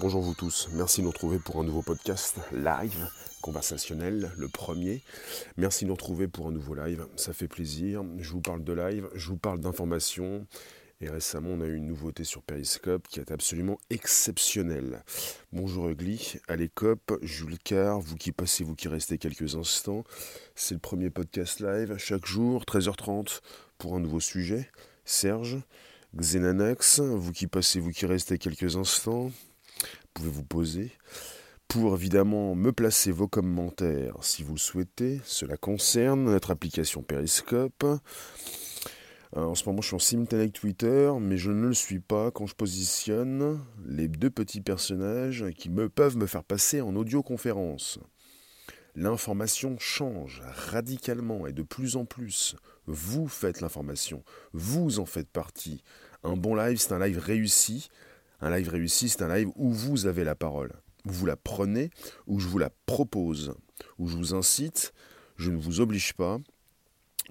Bonjour vous tous, merci de nous retrouver pour un nouveau podcast live, conversationnel, le premier. Merci de nous retrouver pour un nouveau live, ça fait plaisir. Je vous parle de live, je vous parle d'informations. Et récemment, on a eu une nouveauté sur Periscope qui est absolument exceptionnelle. Bonjour Ugly, allez cop, Jules Car, vous qui passez, vous qui restez quelques instants. C'est le premier podcast live, chaque jour, 13h30, pour un nouveau sujet. Serge, Xenanax, vous qui passez, vous qui restez quelques instants pouvez vous poser pour évidemment me placer vos commentaires si vous le souhaitez. Cela concerne notre application Periscope. Euh, en ce moment, je suis en simultané Twitter, mais je ne le suis pas quand je positionne les deux petits personnages qui me, peuvent me faire passer en audioconférence. L'information change radicalement et de plus en plus. Vous faites l'information, vous en faites partie. Un bon live, c'est un live réussi, un live réussi, c'est un live où vous avez la parole. Vous la prenez, où je vous la propose, où je vous incite, je ne vous oblige pas.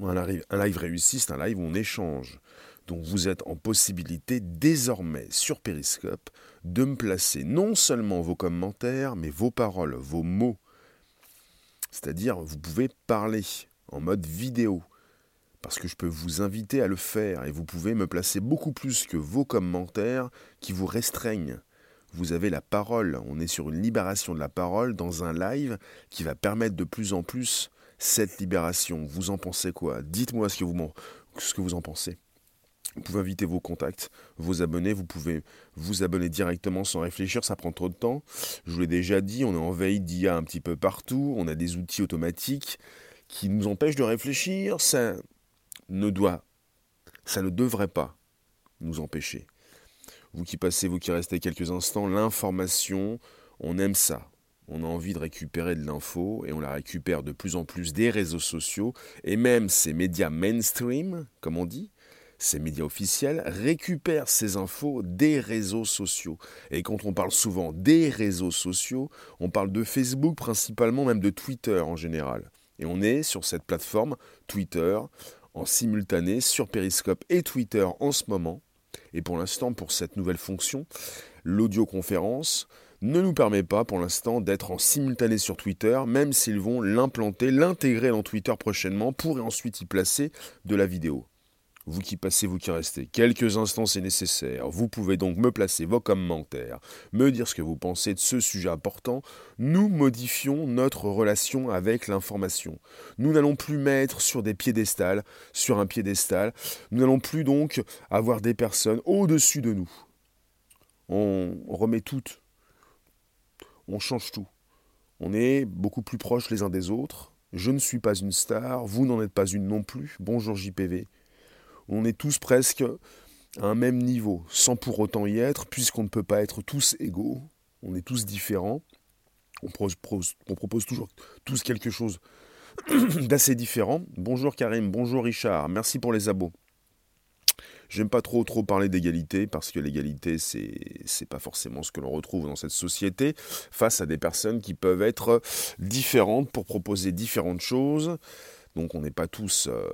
Un live, un live réussi, c'est un live où on échange. Donc vous êtes en possibilité désormais sur Periscope de me placer non seulement vos commentaires, mais vos paroles, vos mots. C'est-à-dire, vous pouvez parler en mode vidéo parce que je peux vous inviter à le faire et vous pouvez me placer beaucoup plus que vos commentaires qui vous restreignent. Vous avez la parole, on est sur une libération de la parole dans un live qui va permettre de plus en plus cette libération. Vous en pensez quoi? Dites-moi ce, que vous en pensez. Vous pouvez inviter vos contacts, vos abonnés, vous pouvez vous abonner directement sans réfléchir, ça prend trop de temps. Je vous l'ai déjà dit, on est en veille d'IA un petit peu partout, on a des outils automatiques qui nous empêchent de réfléchir, ça ne doit, ça ne devrait pas nous empêcher. Vous qui passez, vous qui restez quelques instants, l'information, on aime ça. On a envie de récupérer de l'info et on la récupère de plus en plus des réseaux sociaux et même ces médias mainstream, comme on dit, ces médias officiels récupèrent ces infos des réseaux sociaux. Et quand on parle souvent des réseaux sociaux, on parle de Facebook principalement, même de Twitter en général. Et on est sur cette plateforme Twitter en simultané sur Periscope et Twitter en ce moment. Et pour l'instant, pour cette nouvelle fonction, l'audioconférence ne nous permet pas pour l'instant d'être en simultané sur Twitter, même s'ils vont l'implanter, l'intégrer dans Twitter prochainement pour ensuite y placer de la vidéo vous qui passez, vous qui restez, quelques instants c'est nécessaire. Vous pouvez donc me placer vos commentaires, me dire ce que vous pensez de ce sujet important. Nous modifions notre relation avec l'information. Nous n'allons plus mettre sur des piédestals, sur un piédestal. Nous n'allons plus donc avoir des personnes au-dessus de nous. On remet tout. On change tout. On est beaucoup plus proches les uns des autres. Je ne suis pas une star, vous n'en êtes pas une non plus. Bonjour JPV on est tous presque à un même niveau, sans pour autant y être, puisqu'on ne peut pas être tous égaux, on est tous différents, on propose, toujours tous quelque chose d'assez différent. Bonjour Karim, bonjour Richard, merci pour les abos. J'aime pas trop trop parler d'égalité parce que l'égalité c'est c'est pas forcément ce que l'on retrouve dans cette société face à des personnes qui peuvent être différentes pour proposer différentes choses. Donc on n'est pas tous euh,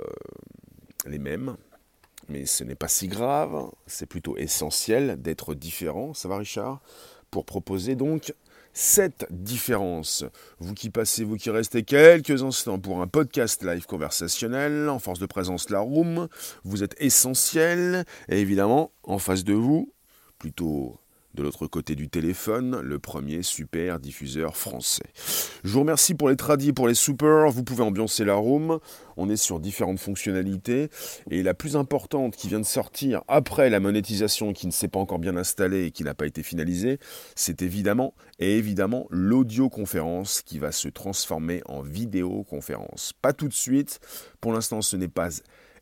les mêmes mais ce n'est pas si grave, c'est plutôt essentiel d'être différent, ça va Richard? Pour proposer donc cette différence. Vous qui passez, vous qui restez quelques instants pour un podcast live conversationnel, en force de présence la room, vous êtes essentiel, et évidemment, en face de vous, plutôt de l'autre côté du téléphone, le premier super diffuseur français. Je vous remercie pour les tradis, pour les super. Vous pouvez ambiancer la room. On est sur différentes fonctionnalités. Et la plus importante qui vient de sortir après la monétisation qui ne s'est pas encore bien installée et qui n'a pas été finalisée, c'est évidemment et évidemment l'audioconférence qui va se transformer en vidéoconférence. Pas tout de suite. Pour l'instant, ce n'est pas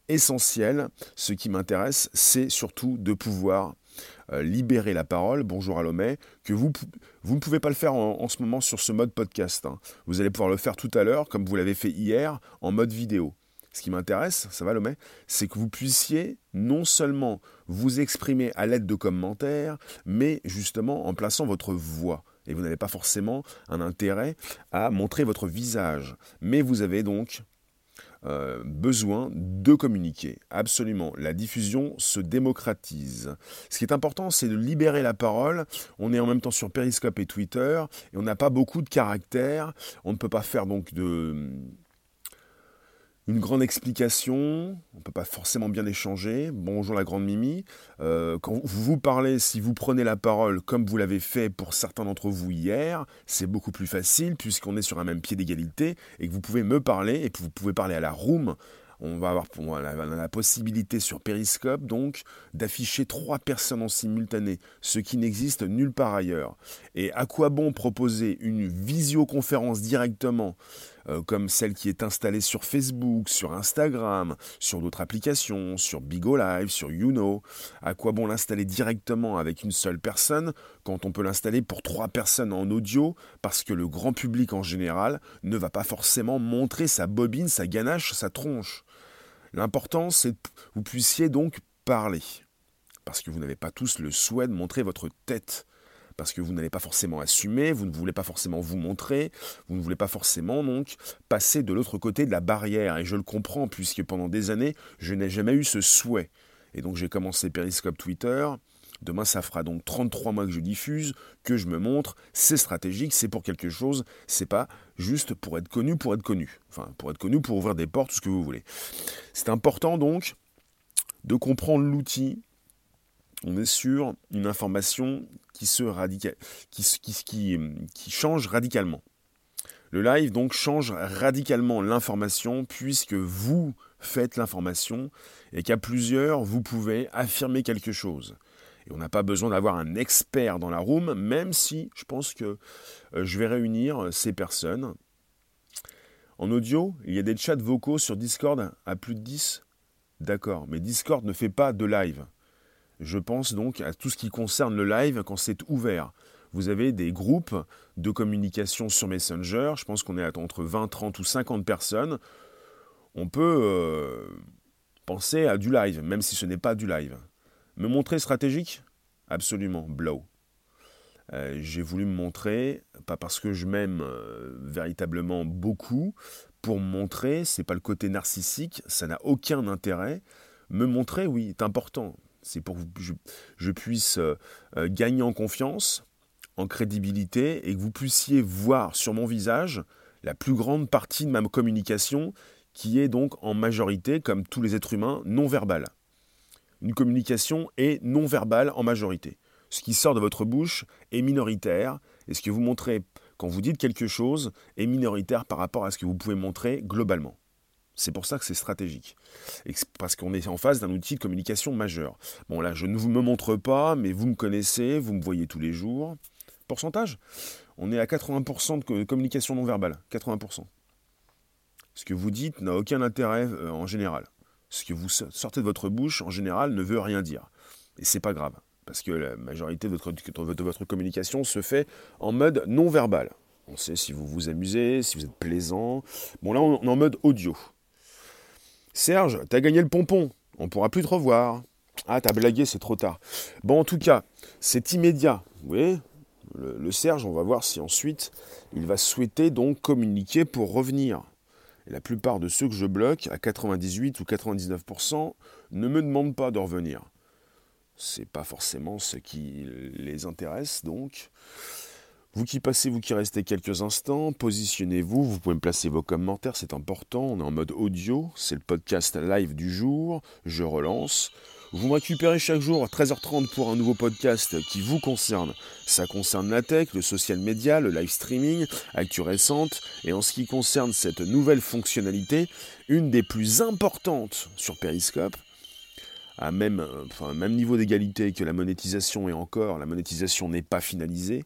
essentiel. Ce qui m'intéresse, c'est surtout de pouvoir libérer la parole, bonjour à Lomé, que vous, vous ne pouvez pas le faire en, ce moment sur ce mode podcast. Hein. Vous allez pouvoir le faire tout à l'heure, comme vous l'avez fait hier, en mode vidéo. Ce qui m'intéresse, ça va Lomé, c'est que vous puissiez non seulement vous exprimer à l'aide de commentaires, mais justement en plaçant votre voix. Et vous n'avez pas forcément un intérêt à montrer votre visage. Mais vous avez donc euh, besoin de communiquer. Absolument. La diffusion se démocratise. Ce qui est important, c'est de libérer la parole. On est en même temps sur Periscope et Twitter et on n'a pas beaucoup de caractères. On ne peut pas faire donc de une grande explication, on ne peut pas forcément bien échanger. Bonjour la grande Mimi. Euh, quand vous vous parlez, si vous prenez la parole comme vous l'avez fait pour certains d'entre vous hier, c'est beaucoup plus facile puisqu'on est sur un même pied d'égalité et que vous pouvez me parler et que vous pouvez parler à la room. On va avoir la, possibilité sur Periscope donc d'afficher trois personnes en simultané, ce qui n'existe nulle part ailleurs. Et à quoi bon proposer une visioconférence directement euh, comme celle qui est installée sur Facebook, sur Instagram, sur d'autres applications, sur Bigo Live, sur YouNow. À quoi bon l'installer directement avec une seule personne quand on peut l'installer pour trois personnes en audio? Parce que le grand public en général ne va pas forcément montrer sa bobine, sa ganache, sa tronche. L'important, c'est que vous puissiez donc parler. Parce que vous n'avez pas tous le souhait de montrer votre tête parce que vous n'allez pas forcément assumer, vous ne voulez pas forcément vous montrer, vous ne voulez pas forcément donc passer de l'autre côté de la barrière. Et je le comprends, puisque pendant des années, je n'ai jamais eu ce souhait. Et donc j'ai commencé Periscope Twitter. Demain, ça fera donc 33 mois que je diffuse, que je me montre. C'est stratégique, c'est pour quelque chose. C'est pas juste pour être connu, pour être connu. Enfin, pour être connu, pour ouvrir des portes, tout ce que vous voulez. C'est important donc de comprendre l'outil on est sur une information qui, se qui, change radicalement. Le live donc change radicalement l'information puisque vous faites l'information et qu'à plusieurs vous pouvez affirmer quelque chose. Et on n'a pas besoin d'avoir un expert dans la room, même si je pense que euh, je vais réunir ces personnes. En audio, il y a des chats vocaux sur Discord à plus de 10. D'accord, mais Discord ne fait pas de live. Je pense donc à tout ce qui concerne le live quand c'est ouvert. Vous avez des groupes de communication sur Messenger, je pense qu'on est entre 20, 30 ou 50 personnes. On peut euh, penser à du live, même si ce n'est pas du live. Me montrer stratégique? Absolument, blow. Euh, j'ai voulu me montrer, pas parce que je m'aime euh, véritablement beaucoup, pour me montrer, c'est pas le côté narcissique, ça n'a aucun intérêt. Me montrer, oui, est important. C'est pour que je, puisse euh, euh, gagner en confiance, en crédibilité, et que vous puissiez voir sur mon visage la plus grande partie de ma communication, qui est donc en majorité, comme tous les êtres humains, non verbale. Une communication est non verbale en majorité. Ce qui sort de votre bouche est minoritaire, et ce que vous montrez quand vous dites quelque chose est minoritaire par rapport à ce que vous pouvez montrer globalement. C'est pour ça que c'est stratégique. parce qu'on est en face d'un outil de communication majeur. Bon là, je ne vous me montre pas, mais vous me connaissez, vous me voyez tous les jours. Pourcentage? On est à 80% de communication non verbale. 80%. Ce que vous dites n'a aucun intérêt euh, en général. Ce que vous sortez de votre bouche, en général, ne veut rien dire. Et c'est pas grave. Parce que la majorité de votre, de votre communication se fait en mode non verbal. On sait si vous vous amusez, si vous êtes plaisant. Bon là, on est en mode audio. Serge, t'as gagné le pompon. On pourra plus te revoir. Ah, t'as blagué, c'est trop tard. Bon, en tout cas, c'est immédiat. Vous voyez le, Serge, on va voir si ensuite il va souhaiter donc communiquer pour revenir. La plupart de ceux que je bloque, à 98 ou 99%, ne me demandent pas de revenir. C'est pas forcément ce qui les intéresse, donc. Vous qui passez, vous qui restez quelques instants, positionnez-vous, vous pouvez me placer vos commentaires, c'est important, on est en mode audio, c'est le podcast live du jour, je relance. Vous me récupérez chaque jour à 13h30 pour un nouveau podcast qui vous concerne. Ça concerne la tech, le social media, le live streaming, actu récente, et en ce qui concerne cette nouvelle fonctionnalité, une des plus importantes sur Periscope, à même, enfin, même niveau d'égalité que la monétisation, et encore, la monétisation n'est pas finalisée.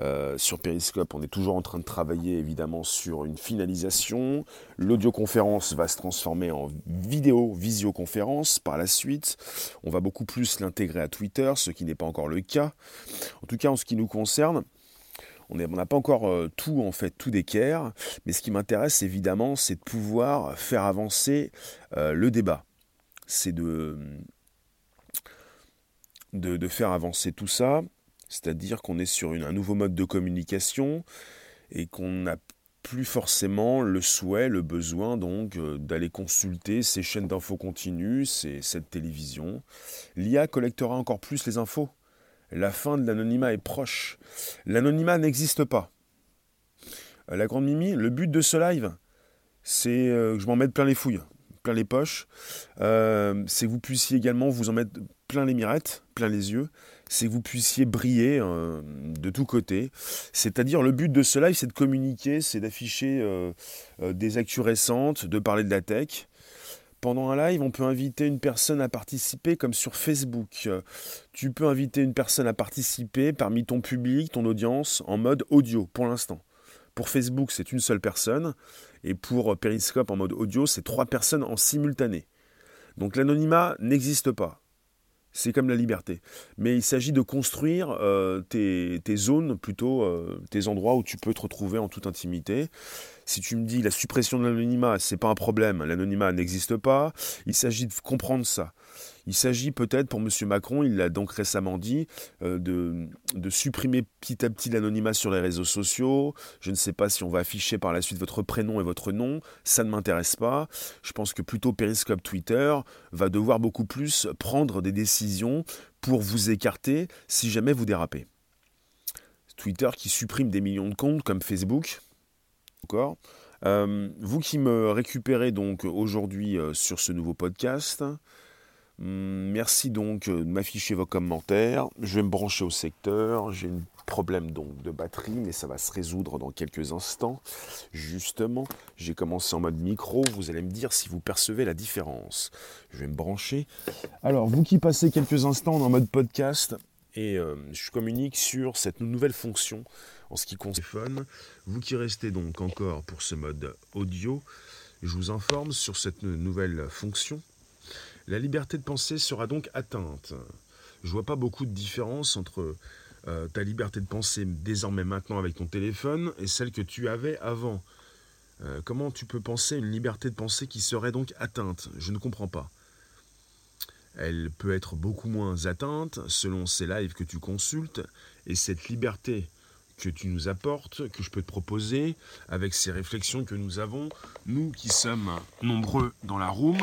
Euh, sur Periscope, on est toujours en train de travailler évidemment sur une finalisation. L'audioconférence va se transformer en vidéo visioconférence par la suite. On va beaucoup plus l'intégrer à Twitter, ce qui n'est pas encore le cas. En tout cas, en ce qui nous concerne, on n'a pas encore euh, tout en fait, tout d'équerre, mais ce qui m'intéresse évidemment, c'est de pouvoir faire avancer euh, le débat. C'est de, de, faire avancer tout ça, c'est-à-dire qu'on est sur un nouveau mode de communication et qu'on n'a plus forcément le souhait, le besoin donc euh, d'aller consulter ces chaînes d'infos continues, cette télévision. L'IA collectera encore plus les infos. La fin de l'anonymat est proche. L'anonymat n'existe pas. Euh, la grande Mimi, le but de ce live, c'est euh, que je m'en mette plein les fouilles, plein les poches. c'est que vous puissiez également vous en mettre plein les mirettes, plein les yeux c'est que vous puissiez briller euh, de tous côtés. C'est-à-dire le but de ce live, c'est de communiquer, c'est d'afficher euh, euh, des actus récentes, de parler de la tech. Pendant un live, on peut inviter une personne à participer comme sur Facebook. Tu peux inviter une personne à participer parmi ton public, ton audience, en mode audio pour l'instant. Pour Facebook, c'est une seule personne. Et pour Periscope en mode audio, c'est trois personnes en simultané. Donc l'anonymat n'existe pas c'est comme la liberté. Mais il s'agit de construire euh, tes, zones, plutôt euh, tes endroits où tu peux te retrouver en toute intimité. Si tu me dis la suppression de l'anonymat, c'est pas un problème, l'anonymat n'existe pas, il s'agit de comprendre ça. Il s'agit peut-être pour M. Macron, il l'a donc récemment dit, euh, de, supprimer petit à petit l'anonymat sur les réseaux sociaux. Je ne sais pas si on va afficher par la suite votre prénom et votre nom, ça ne m'intéresse pas. Je pense que plutôt Periscope Twitter va devoir beaucoup plus prendre des décisions pour vous écarter si jamais vous dérapez. Twitter qui supprime des millions de comptes comme Facebook. Euh, vous qui me récupérez donc aujourd'hui euh, sur ce nouveau podcast, merci donc euh, de m'afficher vos commentaires. Je vais me brancher au secteur. J'ai un problème donc de batterie, mais ça va se résoudre dans quelques instants. Justement, j'ai commencé en mode micro. Vous allez me dire si vous percevez la différence. Je vais me brancher. Alors, vous qui passez quelques instants en mode podcast, et euh, je communique sur cette nouvelle fonction en ce qui concerne Vous qui restez donc encore pour ce mode audio, je vous informe sur cette nouvelle fonction la liberté de penser sera donc atteinte. Je vois pas beaucoup de différence entre euh, ta liberté de penser désormais maintenant avec ton téléphone et celle que tu avais avant. Euh, comment tu peux penser une liberté de penser qui serait donc atteinte? Je ne comprends pas. Elle peut être beaucoup moins atteinte selon ces lives que tu consultes, et cette liberté que tu nous apportes, que je peux te proposer, avec ces réflexions que nous avons, nous qui sommes nombreux dans la room,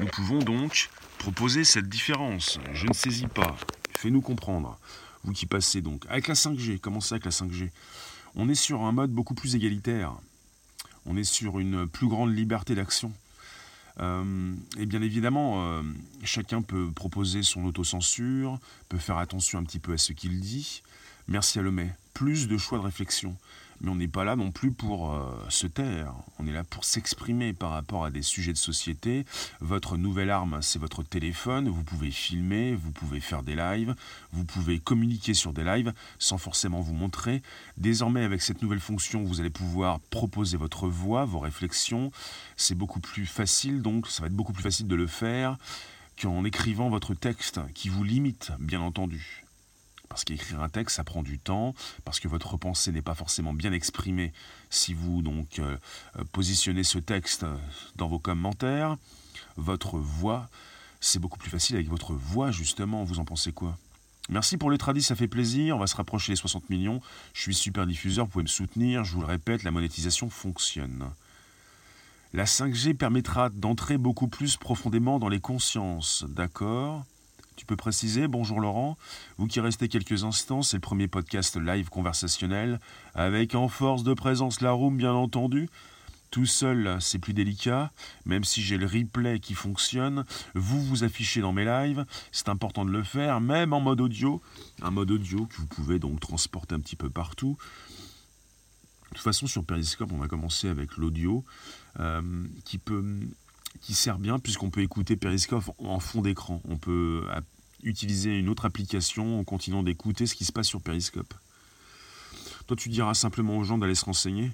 nous pouvons donc proposer cette différence. Je ne saisis pas. Fais-nous comprendre. Vous qui passez donc avec la 5G, comment ça avec la 5G On est sur un mode beaucoup plus égalitaire. On est sur une plus grande liberté d'action. Euh, et bien évidemment, euh, chacun peut proposer son autocensure, peut faire attention un petit peu à ce qu'il dit. Merci à Lemay. Plus de choix de réflexion. Mais on n'est pas là non plus pour euh, se taire. On est là pour s'exprimer par rapport à des sujets de société. Votre nouvelle arme, c'est votre téléphone. Vous pouvez filmer, vous pouvez faire des lives, vous pouvez communiquer sur des lives sans forcément vous montrer. Désormais, avec cette nouvelle fonction, vous allez pouvoir proposer votre voix, vos réflexions. C'est beaucoup plus facile, donc ça va être beaucoup plus facile de le faire qu'en écrivant votre texte qui vous limite, bien entendu. Parce qu'écrire un texte, ça prend du temps, parce que votre pensée n'est pas forcément bien exprimée si vous donc euh, euh, positionnez ce texte dans vos commentaires. Votre voix, c'est beaucoup plus facile avec votre voix, justement. Vous en pensez quoi? Merci pour les tradis, ça fait plaisir. On va se rapprocher des 60 millions. Je suis super diffuseur, vous pouvez me soutenir. Je vous le répète, la monétisation fonctionne. La 5G permettra d'entrer beaucoup plus profondément dans les consciences, d'accord? Tu peux préciser Bonjour Laurent. Vous qui restez quelques instants, c'est le premier podcast live conversationnel, avec en force de présence la room bien entendu. Tout seul, c'est plus délicat, même si j'ai le replay qui fonctionne. Vous vous affichez dans mes lives, c'est important de le faire, même en mode audio. Un mode audio que vous pouvez donc transporter un petit peu partout. De toute façon, sur Periscope, on va commencer avec l'audio, euh, qui peut qui sert bien puisqu'on peut écouter Periscope en fond d'écran. On peut euh, utiliser une autre application en continuant d'écouter ce qui se passe sur Periscope. Toi, tu diras simplement aux gens d'aller se renseigner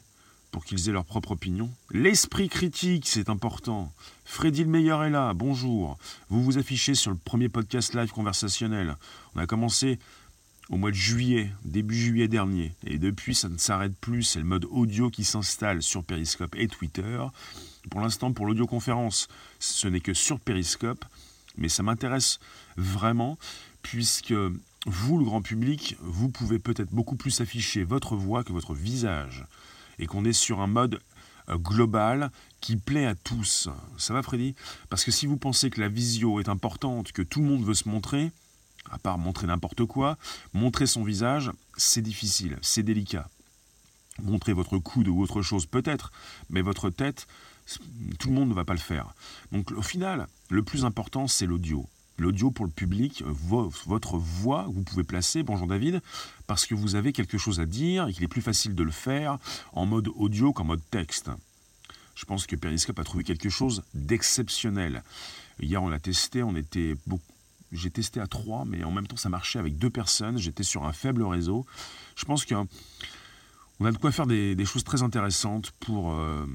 pour qu'ils aient leur propre opinion. L'esprit critique, c'est important. Freddy le meilleur est là, bonjour. Vous vous affichez sur le premier podcast live conversationnel. On a commencé au mois de juillet, début juillet dernier. Et depuis, ça ne s'arrête plus. C'est le mode audio qui s'installe sur Periscope et Twitter. Pour l'instant, pour l'audioconférence, ce n'est que sur Periscope, mais ça m'intéresse vraiment puisque vous, le grand public, vous pouvez peut-être beaucoup plus afficher votre voix que votre visage. et qu'on est sur un mode euh, global qui plaît à tous. Ça va Freddy? Parce que si vous pensez que la visio est importante, que tout le monde veut se montrer, à part montrer n'importe quoi, montrer son visage, c'est difficile, c'est délicat. Montrer votre coude ou autre chose peut-être, mais votre tête, tout le monde ne va pas le faire. Donc au final, le plus important, c'est l'audio. L'audio pour le public, votre voix, vous pouvez placer, bonjour David, parce que vous avez quelque chose à dire et qu'il est plus facile de le faire en mode audio qu'en mode texte. Je pense que Periscope a trouvé quelque chose d'exceptionnel. Hier, on l'a testé, on était J'ai testé à trois, mais en même temps, ça marchait avec deux personnes. J'étais sur un faible réseau. Je pense qu'on a de quoi faire des, choses très intéressantes pour, euh,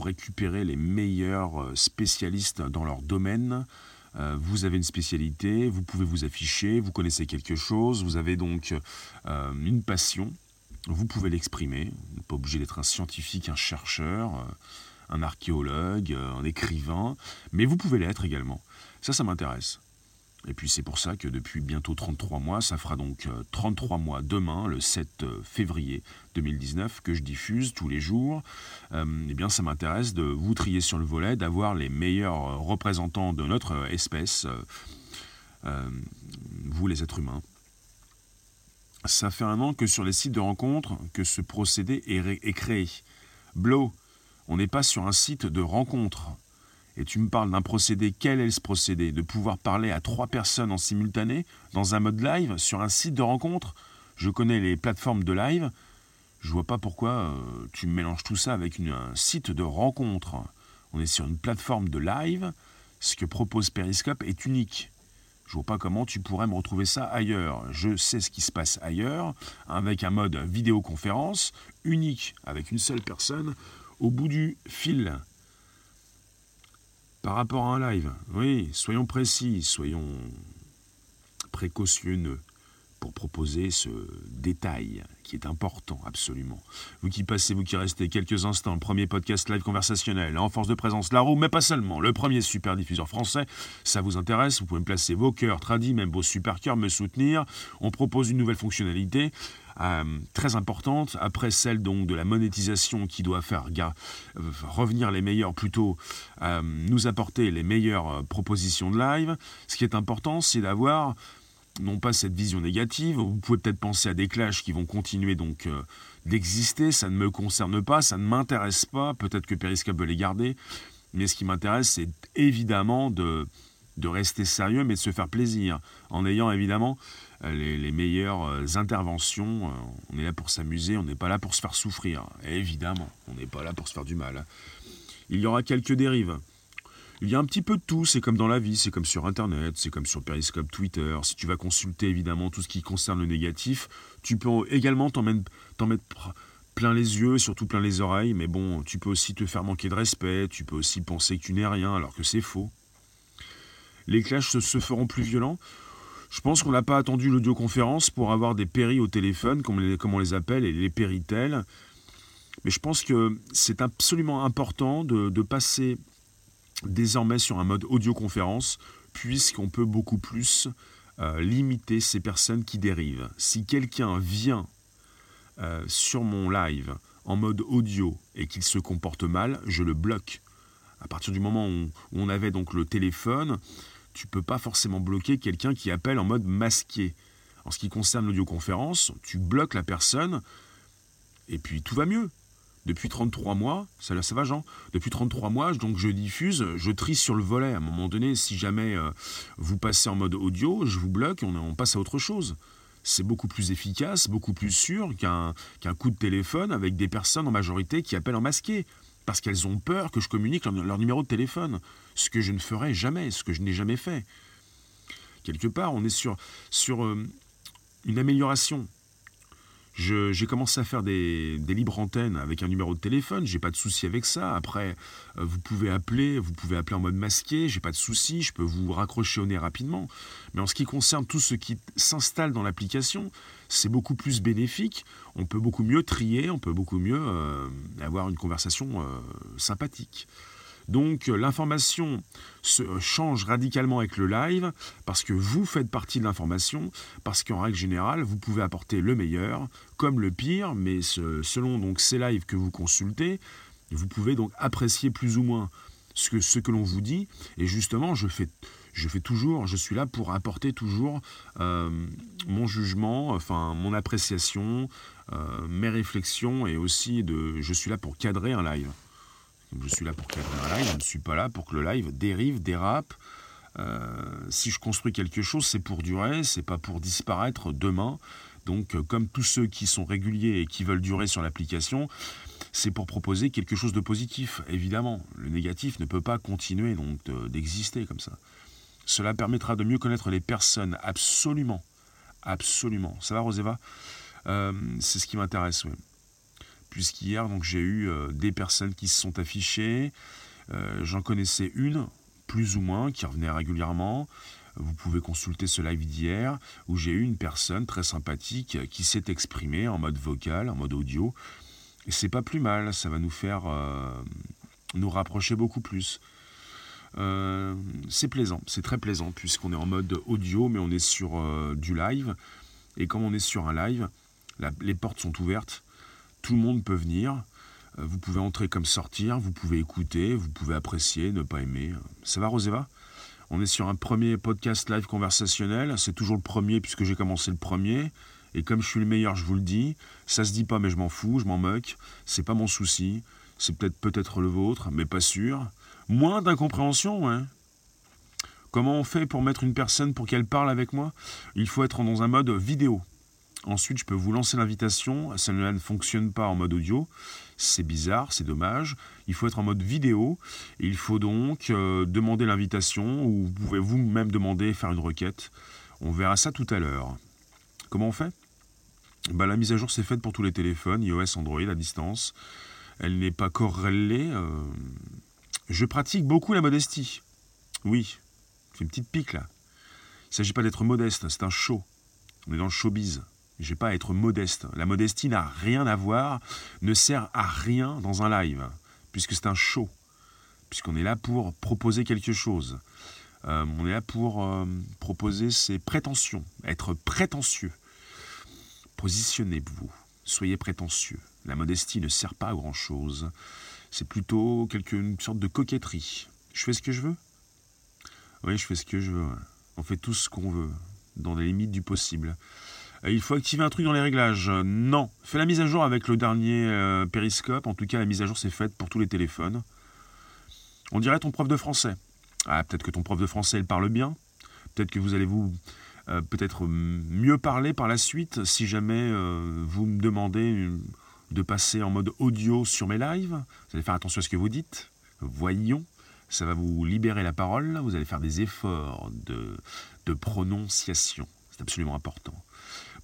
récupérer les meilleurs euh, spécialistes dans leur domaine. Euh, vous avez une spécialité, vous pouvez vous afficher, vous connaissez quelque chose, vous avez donc une passion, vous pouvez l'exprimer. Vous n'êtes pas obligé d'être un scientifique, un chercheur, un archéologue, un écrivain, mais vous pouvez l'être également. Ça, ça m'intéresse. Et puis c'est pour ça que depuis bientôt 33 mois, ça fera donc 33 euh, mois demain, le 7 euh, février 2019, que je diffuse tous les jours. Euh, eh bien ça m'intéresse de vous trier sur le volet, d'avoir les meilleurs représentants de notre espèce, vous les êtres humains. Ça fait un an que sur les sites de rencontres, que ce procédé est, créé. Blow, on n'est pas sur un site de rencontre et tu me parles d'un procédé, quel est ce procédé? De pouvoir parler à trois personnes en simultané, dans un mode live, sur un site de rencontre? Je connais les plateformes de live, je vois pas pourquoi euh, tu mélanges tout ça avec un site de rencontre. On est sur une plateforme de live, ce que propose Periscope est unique. Je vois pas comment tu pourrais me retrouver ça ailleurs. Je sais ce qui se passe ailleurs, avec un mode vidéoconférence unique, avec une seule personne au bout du fil. Par rapport à un live, oui, soyons précis, soyons précautionneux pour proposer ce détail qui est important, absolument. Vous qui passez, vous qui restez quelques instants, le premier podcast live conversationnel, en force de présence, la roue, mais pas seulement, le premier super diffuseur français, ça vous intéresse, vous pouvez me placer vos cœurs tradis, même vos super cœurs, me soutenir. On propose une nouvelle fonctionnalité euh, très importante, après celle donc de la monétisation qui doit faire euh, revenir les meilleurs, plutôt euh, nous apporter les meilleures propositions de live. Ce qui est important, c'est d'avoir non pas cette vision négative, vous pouvez peut-être penser à des clashs qui vont continuer donc d'exister, ça ne me concerne pas, ça ne m'intéresse pas, peut-être que Periscope veut les garder, mais ce qui m'intéresse c'est évidemment de, de rester sérieux mais de se faire plaisir, en ayant évidemment euh, les, meilleures euh, interventions. Euh, on est là pour s'amuser, on n'est pas là pour se faire souffrir. évidemment, on n'est pas là pour se faire du mal. Il y aura quelques dérives. Il y a un petit peu de tout, c'est comme dans la vie, c'est comme sur Internet, c'est comme sur Periscope, Twitter. Si tu vas consulter évidemment tout ce qui concerne le négatif, tu peux également t'en mettre plein les yeux, surtout plein les oreilles, mais bon, tu peux aussi te faire manquer de respect, tu peux aussi penser que tu n'es rien alors que c'est faux. Les clashs se feront plus violents je pense qu'on n'a pas attendu l'audioconférence pour avoir des péris au téléphone, comme, on les appelle, et les péritels. Mais je pense que c'est absolument important de, passer désormais sur un mode audioconférence, puisqu'on peut beaucoup plus euh, limiter ces personnes qui dérivent. Si quelqu'un vient euh, sur mon live en mode audio et qu'il se comporte mal, je le bloque. À partir du moment où on avait donc le téléphone, tu peux pas forcément bloquer quelqu'un qui appelle en mode masqué. En ce qui concerne l'audioconférence, tu bloques la personne et puis tout va mieux. Depuis 33 mois, ça, ça va Jean, depuis 33 mois, donc je diffuse, je trie sur le volet. À un moment donné, si jamais euh, vous passez en mode audio, je vous bloque, on, on passe à autre chose. C'est beaucoup plus efficace, beaucoup plus sûr qu'un coup de téléphone avec des personnes en majorité qui appellent en masqué parce qu'elles ont peur que je communique leur, numéro de téléphone, ce que je ne ferai jamais, ce que je n'ai jamais fait. Quelque part, on est sur, sur euh, une amélioration j'ai commencé à faire des, libres antennes avec un numéro de téléphone, j'ai pas de souci avec ça. Après, euh, vous pouvez appeler, vous pouvez appeler en mode masqué, j'ai pas de souci, je peux vous raccrocher au nez rapidement. Mais en ce qui concerne tout ce qui s'installe dans l'application, c'est beaucoup plus bénéfique. On peut beaucoup mieux trier, on peut beaucoup mieux euh, avoir une conversation euh, sympathique. Donc l'information se change radicalement avec le live parce que vous faites partie de l'information, parce qu'en règle générale, vous pouvez apporter le meilleur comme le pire, mais selon donc ces lives que vous consultez, vous pouvez donc apprécier plus ou moins ce que, l'on vous dit. Et justement, je fais, toujours, je suis là pour apporter toujours euh, mon jugement, enfin mon appréciation, euh, mes réflexions et aussi de, je suis là pour cadrer un live. Je suis là pour cadrer un live, je ne suis pas là pour que le live dérive, dérape. Euh, si je construis quelque chose, c'est pour durer, c'est pas pour disparaître demain. Donc, euh, comme tous ceux qui sont réguliers et qui veulent durer sur l'application, c'est pour proposer quelque chose de positif, évidemment. Le négatif ne peut pas continuer donc d'exister comme ça. Cela permettra de mieux connaître les personnes, absolument. Absolument. Ça va, Roseva? Euh, C'est ce qui m'intéresse, oui puisqu'hier donc j'ai eu euh, des personnes qui se sont affichées. Euh, j'en connaissais une, plus ou moins, qui revenait régulièrement. Vous pouvez consulter ce live d'hier où j'ai eu une personne très sympathique qui s'est exprimée en mode vocal, en mode audio. Et c'est pas plus mal, ça va nous faire euh, nous rapprocher beaucoup plus. c'est plaisant, c'est très plaisant puisqu'on est en mode audio mais on est sur du live. Et comme on est sur un live, les portes sont ouvertes tout le monde peut venir. Euh, vous pouvez entrer comme sortir, vous pouvez écouter, vous pouvez apprécier, ne pas aimer. Ça va, Roseva? On est sur un premier podcast live conversationnel. C'est toujours le premier puisque j'ai commencé le premier. Et comme je suis le meilleur, je vous le dis. Ça se dit pas, mais je m'en fous, je m'en moque. C'est pas mon souci. C'est peut-être peut-être le vôtre, mais pas sûr. Moins d'incompréhension, hein Comment on fait pour mettre une personne pour qu'elle parle avec moi? Il faut être dans un mode vidéo. Ensuite, je peux vous lancer l'invitation. Ça ne fonctionne pas en mode audio. C'est bizarre, c'est dommage. Il faut être en mode vidéo. il faut donc euh, demander l'invitation ou vous pouvez vous-même demander, faire une requête. On verra ça tout à l'heure. Comment on fait? Bah, La mise à jour s'est faite pour tous les téléphones, iOS, Android, à distance. Elle n'est pas corrélée. Euh, je pratique beaucoup la modestie. Oui, c'est une petite pique là. Il ne s'agit pas d'être modeste, c'est un show. On est dans le showbiz. Je n'ai pas à être modeste. La modestie n'a rien à voir, ne sert à rien dans un live, puisque c'est un show, puisqu'on est là pour proposer quelque chose. Euh, on est là pour euh, proposer ses prétentions, être prétentieux. Positionnez-vous, soyez prétentieux. La modestie ne sert pas à grand-chose. C'est plutôt quelque, une sorte de coquetterie. Je fais ce que je veux? Oui, je fais ce que je veux. On fait tout ce qu'on veut, dans les limites du possible. Euh, il faut activer un truc dans les réglages. Non. Fais la mise à jour avec le dernier euh, périscope. En tout cas, la mise à jour s'est faite pour tous les téléphones. On dirait ton prof de français. Ah, peut-être que ton prof de français, il parle bien. Peut-être que vous allez vous euh, peut-être mieux parler par la suite si jamais vous me demandez de passer en mode audio sur mes lives. Vous allez faire attention à ce que vous dites. Voyons. Ça va vous libérer la parole. Vous allez faire des efforts de, de prononciation. C'est absolument important.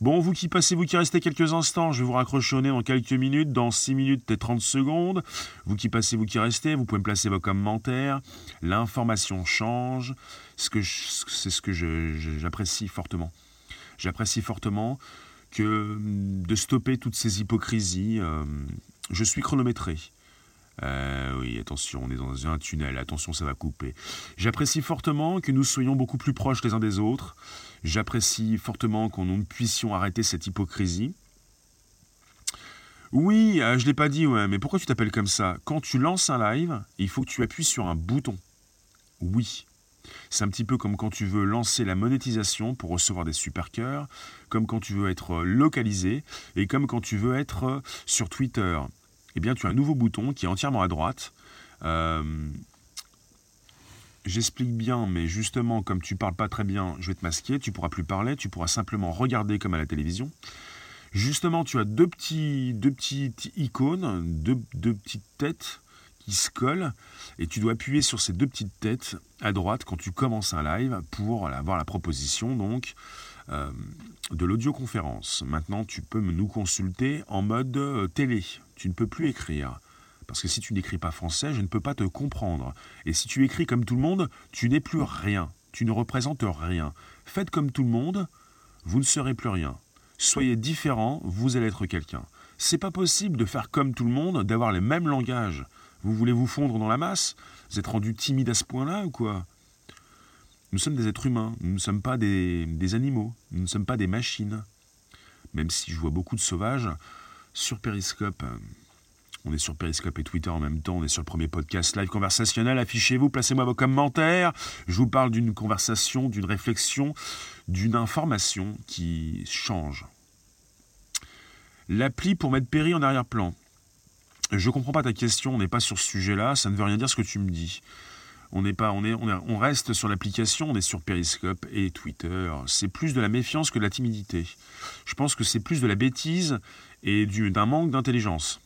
Bon, vous qui passez, vous qui restez quelques instants, je vais vous raccrochonner dans quelques minutes, dans 6 minutes et 30 secondes. Vous qui passez, vous qui restez, vous pouvez me placer vos commentaires. L'information change. C'est ce que j'apprécie fortement. J'apprécie fortement que de stopper toutes ces hypocrisies. Euh, je suis chronométré. Euh, oui, attention, on est dans un tunnel, attention, ça va couper. J'apprécie fortement que nous soyons beaucoup plus proches les uns des autres. J'apprécie fortement qu'on nous puissions arrêter cette hypocrisie. Oui, euh, je ne l'ai pas dit, mais pourquoi tu t'appelles comme ça? Quand tu lances un live, il faut que tu appuies sur un bouton. Oui. C'est un petit peu comme quand tu veux lancer la monétisation pour recevoir des super cœurs, comme quand tu veux être localisé, et comme quand tu veux être sur Twitter eh bien, tu as un nouveau bouton qui est entièrement à droite. Euh, j'explique bien, mais justement, comme tu parles pas très bien, je vais te masquer. Tu pourras plus parler, tu pourras simplement regarder comme à la télévision. Justement, tu as deux, petites icônes, deux, deux petites têtes qui se collent, et tu dois appuyer sur ces deux petites têtes à droite quand tu commences un live pour avoir la proposition donc euh, de l'audioconférence. Maintenant, tu peux nous consulter en mode euh, télé. Tu ne peux plus écrire. Parce que si tu n'écris pas français, je ne peux pas te comprendre. Et si tu écris comme tout le monde, tu n'es plus rien. Tu ne représentes rien. Faites comme tout le monde, vous ne serez plus rien. Soyez différent, vous allez être quelqu'un. C'est pas possible de faire comme tout le monde, d'avoir les mêmes langages. Vous voulez vous fondre dans la masse? Vous êtes rendu timide à ce point-là ou quoi? Nous sommes des êtres humains, nous ne sommes pas des, des animaux, nous ne sommes pas des machines. Même si je vois beaucoup de sauvages sur Periscope. On est sur Periscope et Twitter en même temps. On est sur le premier podcast live conversationnel. Affichez-vous, placez-moi vos commentaires. Je vous parle d'une conversation, d'une réflexion, d'une information qui change. L'appli pour mettre Perry en arrière-plan. Je ne comprends pas ta question. On n'est pas sur ce sujet-là. Ça ne veut rien dire ce que tu me dis. On n'est pas, on est, on, reste sur l'application. On est sur Periscope et Twitter. C'est plus de la méfiance que de la timidité. Je pense que c'est plus de la bêtise et d'un manque d'intelligence.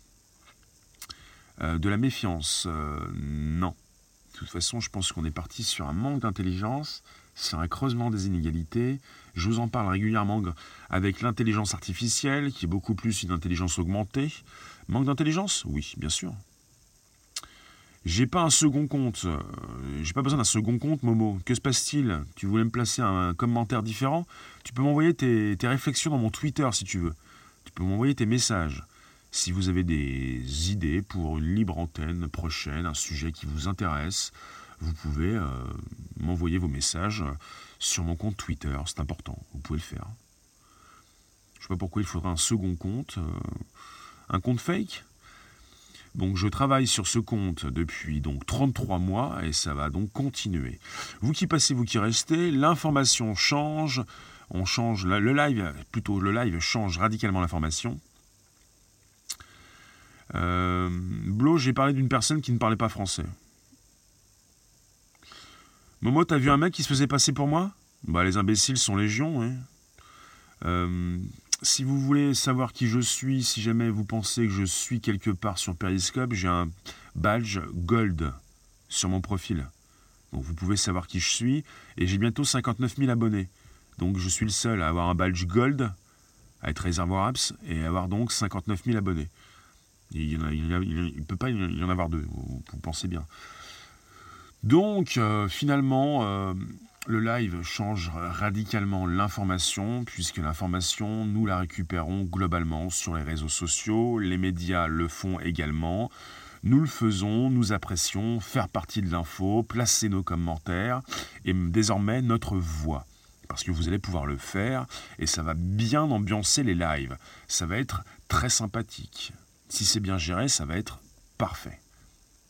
Euh, de la méfiance, euh, non. De toute façon, je pense qu'on est parti sur un manque d'intelligence, sur un creusement des inégalités. Je vous en parle régulièrement avec l'intelligence artificielle, qui est beaucoup plus une intelligence augmentée. Manque d'intelligence? Oui, bien sûr. J'ai pas un second compte. Euh, j'ai pas besoin d'un second compte, Momo. Que se passe-t-il? Tu voulais me placer un commentaire différent? Tu peux m'envoyer tes, réflexions dans mon Twitter si tu veux. Tu peux m'envoyer tes messages. Si vous avez des idées pour une libre antenne prochaine, un sujet qui vous intéresse, vous pouvez euh, m'envoyer vos messages sur mon compte Twitter. C'est important, vous pouvez le faire. Je sais pas pourquoi il faudra un second compte. Euh, un compte fake? Donc je travaille sur ce compte depuis donc 33 mois et ça va donc continuer. Vous qui passez, vous qui restez, l'information change, on change le live plutôt le live change radicalement l'information. Euh, Blo, j'ai parlé d'une personne qui ne parlait pas français. Momo, t'as vu un mec qui se faisait passer pour moi? Bah, les imbéciles sont légion, hein. Euh, si vous voulez savoir qui je suis, si jamais vous pensez que je suis quelque part sur Periscope, j'ai un badge Gold sur mon profil. Donc vous pouvez savoir qui je suis. Et j'ai bientôt 59 000 abonnés. Donc je suis le seul à avoir un badge Gold, à être réservoir apps, et avoir donc 59 000 abonnés. Il ne peut pas y en avoir deux, vous, pensez bien. Donc, euh, finalement, euh, le live change radicalement l'information, puisque l'information, nous la récupérons globalement sur les réseaux sociaux, les médias le font également. Nous le faisons, nous apprécions faire partie de l'info, placer nos commentaires et désormais notre voix. Parce que vous allez pouvoir le faire et ça va bien ambiancer les lives. Ça va être très sympathique. Si c'est bien géré, ça va être parfait.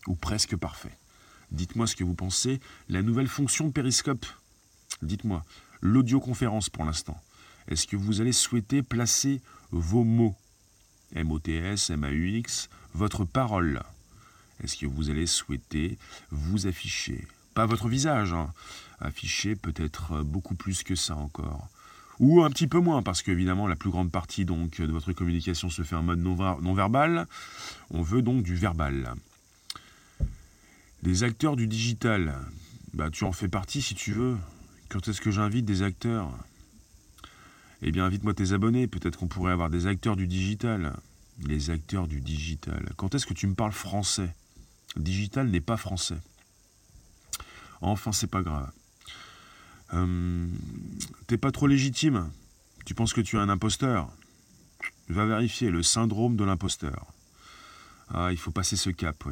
Ou presque parfait. Dites-moi ce que vous pensez. La nouvelle fonction Periscope. Dites-moi. L'audioconférence pour l'instant. Est-ce que vous allez souhaiter placer vos mots M-O-T-S, M-A-U-X, votre parole? Est-ce que vous allez souhaiter vous afficher? Pas votre visage, hein. afficher peut-être beaucoup plus que ça encore ou un petit peu moins, parce qu'évidemment la plus grande partie donc de votre communication se fait en mode non, verbal. On veut donc du verbal. Les acteurs du digital, bah, tu en fais partie si tu veux. Quand est-ce que j'invite des acteurs? Eh bien, invite-moi tes abonnés. Peut-être qu'on pourrait avoir des acteurs du digital. Les acteurs du digital. Quand est-ce que tu me parles français? Digital n'est pas français. Enfin, c'est pas grave. Euh, t'es pas trop légitime? Tu penses que tu es un imposteur? Va vérifier le syndrome de l'imposteur. Ah, il faut passer ce cap.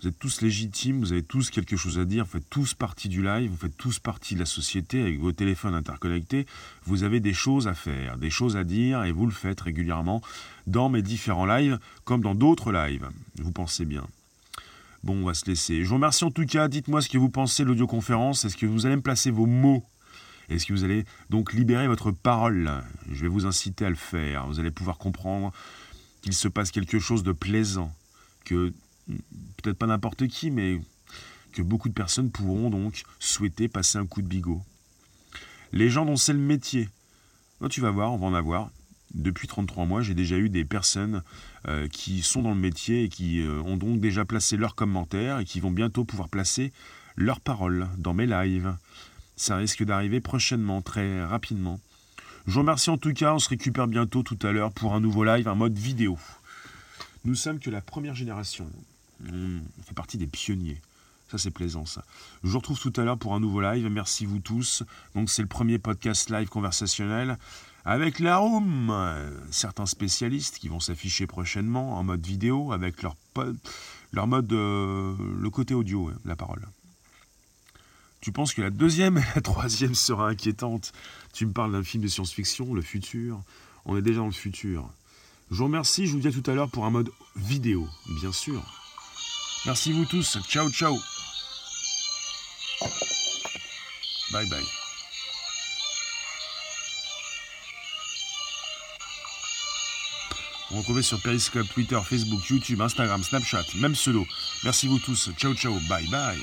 Vous êtes tous légitimes, vous avez tous quelque chose à dire, vous faites tous partie du live, vous faites tous partie de la société avec vos téléphones interconnectés. Vous avez des choses à faire, des choses à dire et vous le faites régulièrement dans mes différents lives comme dans d'autres lives. Vous pensez bien. Bon, on va se laisser. Je vous remercie en tout cas. Dites-moi ce que vous pensez de l'audioconférence. Est-ce que vous allez me placer vos mots? Est-ce que vous allez donc libérer votre parole? Je vais vous inciter à le faire. Vous allez pouvoir comprendre qu'il se passe quelque chose de plaisant. Que peut-être pas n'importe qui, mais que beaucoup de personnes pourront donc souhaiter passer un coup de bigot. Les gens dont c'est le métier. Oh, tu vas voir, on va en avoir depuis 33 mois, j'ai déjà eu des personnes euh, qui sont dans le métier et qui euh, ont donc déjà placé leurs commentaires et qui vont bientôt pouvoir placer leurs paroles dans mes lives. Ça risque d'arriver prochainement, très rapidement. Je vous remercie en tout cas, on se récupère bientôt tout à l'heure pour un nouveau live, un mode vidéo. Nous sommes que la première génération. On fait partie des pionniers. Ça, c'est plaisant, ça. Je vous retrouve tout à l'heure pour un nouveau live. Merci vous tous. Donc, c'est le premier podcast live conversationnel avec la room. Certains spécialistes qui vont s'afficher prochainement en mode vidéo avec leur, leur mode, euh, le côté audio, la parole. Tu penses que la deuxième et la troisième sera inquiétante? Tu me parles d'un film de science-fiction, le futur. On est déjà dans le futur. Je vous remercie, je vous dis à tout à l'heure pour un mode vidéo, bien sûr. Merci vous tous, ciao ciao. Bye bye. Vous retrouvez sur Periscope, Twitter, Facebook, YouTube, Instagram, Snapchat, même pseudo. Merci vous tous. Ciao ciao. Bye bye.